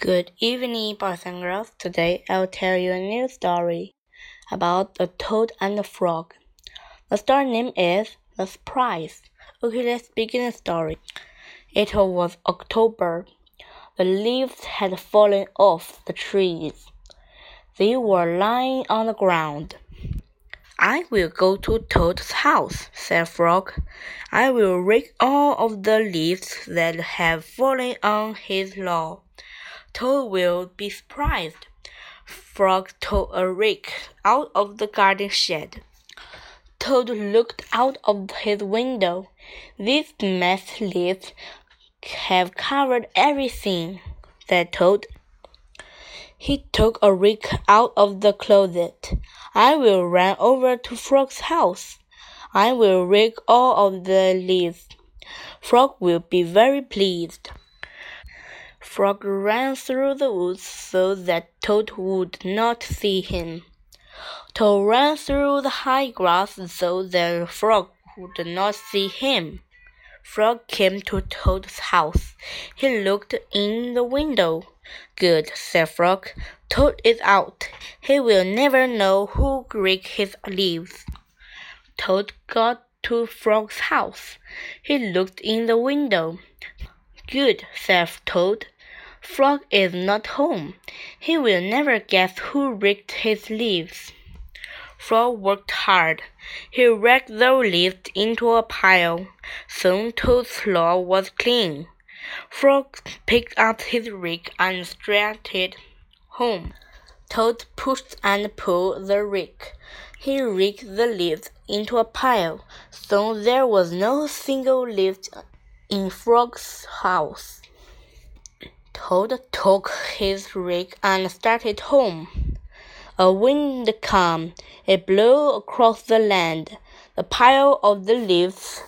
Good evening, boys and girls. Today I will tell you a new story about a toad and a frog. The story name is The Surprise. Okay, let's begin the story. It was October. The leaves had fallen off the trees. They were lying on the ground. I will go to Toad's house, said Frog. I will rake all of the leaves that have fallen on his lawn. Toad will be surprised. Frog took a rake out of the garden shed. Toad looked out of his window. These mess leaves have covered everything, said Toad. He took a rake out of the closet. I will run over to Frog's house. I will rake all of the leaves. Frog will be very pleased. Frog ran through the woods so that Toad would not see him. Toad ran through the high grass so that Frog would not see him. Frog came to Toad's house. He looked in the window. Good, said Frog. Toad is out. He will never know who raked his leaves. Toad got to Frog's house. He looked in the window. Good, said Toad. Frog is not home. He will never guess who raked his leaves. Frog worked hard. He raked the leaves into a pile. Soon Toad's floor was clean. Frog picked up his rake and started home. Toad pushed and pulled the rake. He raked the leaves into a pile. Soon there was no single leaf in Frog's house. Toad took his rake and started home. A wind came. It blew across the land. The pile of the leaves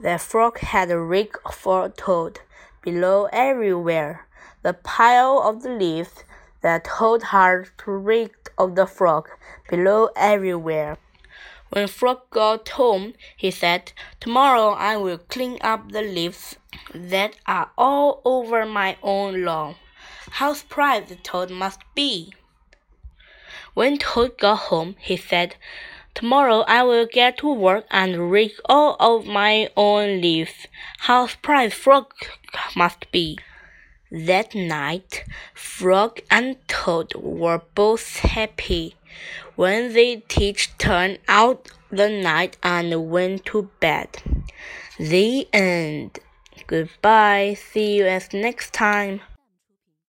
the frog had raked for Toad below everywhere. The pile of the leaves that Toad had raked of the frog below everywhere. When Frog got home, he said, Tomorrow I will clean up the leaves that are all over my own lawn. How surprised Toad must be! When Toad got home, he said, Tomorrow I will get to work and rake all of my own leaves. How surprised Frog must be! That night, Frog and Toad were both happy when they each turned out the night and went to bed. The end. Goodbye. See you as next time.